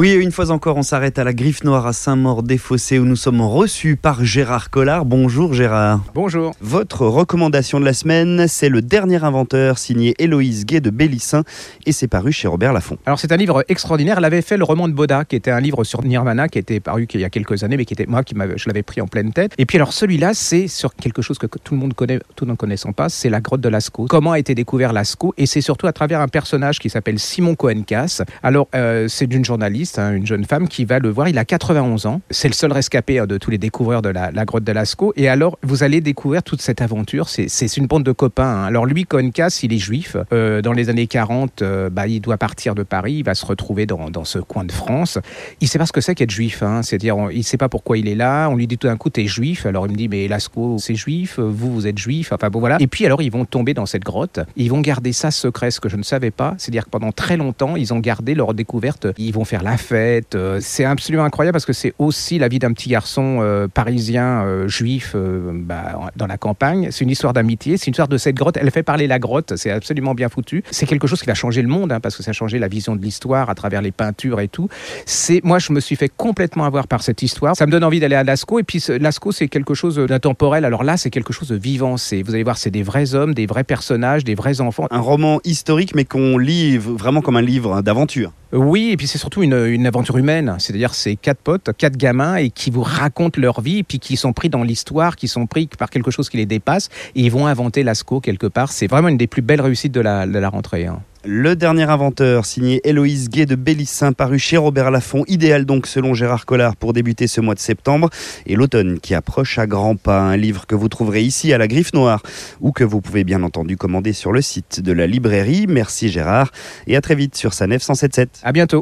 Oui, une fois encore, on s'arrête à la Griffe Noire à Saint-Maur-des-Fossés où nous sommes reçus par Gérard Collard. Bonjour Gérard. Bonjour. Votre recommandation de la semaine, c'est Le dernier inventeur, signé Héloïse Gay de Bellissin et c'est paru chez Robert Laffont. Alors c'est un livre extraordinaire. Elle avait fait le roman de Boda, qui était un livre sur Nirvana, qui était paru il y a quelques années, mais qui était moi qui je l'avais pris en pleine tête. Et puis alors celui-là, c'est sur quelque chose que tout le monde connaît, tout ne connaissant pas, c'est la grotte de Lascaux. Comment a été découvert Lascaux? Et c'est surtout à travers un personnage qui s'appelle Simon Cohen-Cass. Alors euh, c'est d'une journaliste, hein, une jeune femme qui va le voir. Il a 91 ans. C'est le seul rescapé hein, de tous les découvreurs de la, grotte de Lascaux. Et alors vous allez découvrir toute cette aventure. C'est une bande de copains. Hein. Alors lui, Cohen-Cass, il est juif. Euh, dans les années 40, euh, bah, il doit partir de Paris. Il va se retrouver dans, dans ce coin de France. Il sait pas ce que c'est qu'être juif. C'est-à-dire, il sait pas pourquoi il est là. On lui dit tout d'un coup, t'es juif. Alors il me dit, mais Lascaux, c'est juif. Vous, vous êtes juif. Enfin bon voilà. Et puis alors ils vont tomber dans cette grotte. Ils vont garder ça secret, ce que je ne savais pas. C'est-à-dire que pendant très longtemps, ils ont gardé leur découverte. Ils vont faire la Euh, c'est absolument incroyable parce que c'est aussi la vie d'un petit garçon euh, parisien euh, juif bah, dans la campagne. C'est une histoire d'amitié. C'est une histoire de cette grotte. Elle fait parler la grotte. C'est absolument bien foutu. C'est quelque chose qui va changer le monde hein, parce que ça a changé la vision de l'histoire à travers les peintures et tout. C'est moi, je me suis fait complètement avoir par cette histoire. Ça me donne envie d'aller à Lascaux. Et puis Lascaux, c'est quelque chose d'intemporel. Alors là, c'est quelque chose de vivant. C'est, vous allez voir, c'est des vrais hommes, des vrais personnages, des vrais enfants. Un roman historique, mais qu'on lit vraiment comme un livre d'aventure. Oui, et puis c'est surtout une, aventure humaine. C'est-à-dire, c'est quatre potes, quatre gamins, et qui vous racontent leur vie, puis qui sont pris dans l'histoire, qui sont pris par quelque chose qui les dépasse, et ils vont inventer Lascaux quelque part. C'est vraiment une des plus belles réussites de la, de la rentrée. Hein. Le dernier inventeur, signé Héloïse Gay de Bellissin, paru chez Robert Laffont, idéal donc selon Gérard Collard pour débuter ce mois de septembre, et l'automne qui approche à grands pas, un livre que vous trouverez ici à la Griffe Noire, ou que vous pouvez bien entendu commander sur le site de la librairie. Merci Gérard, et à très vite sur sa 177. À bientôt.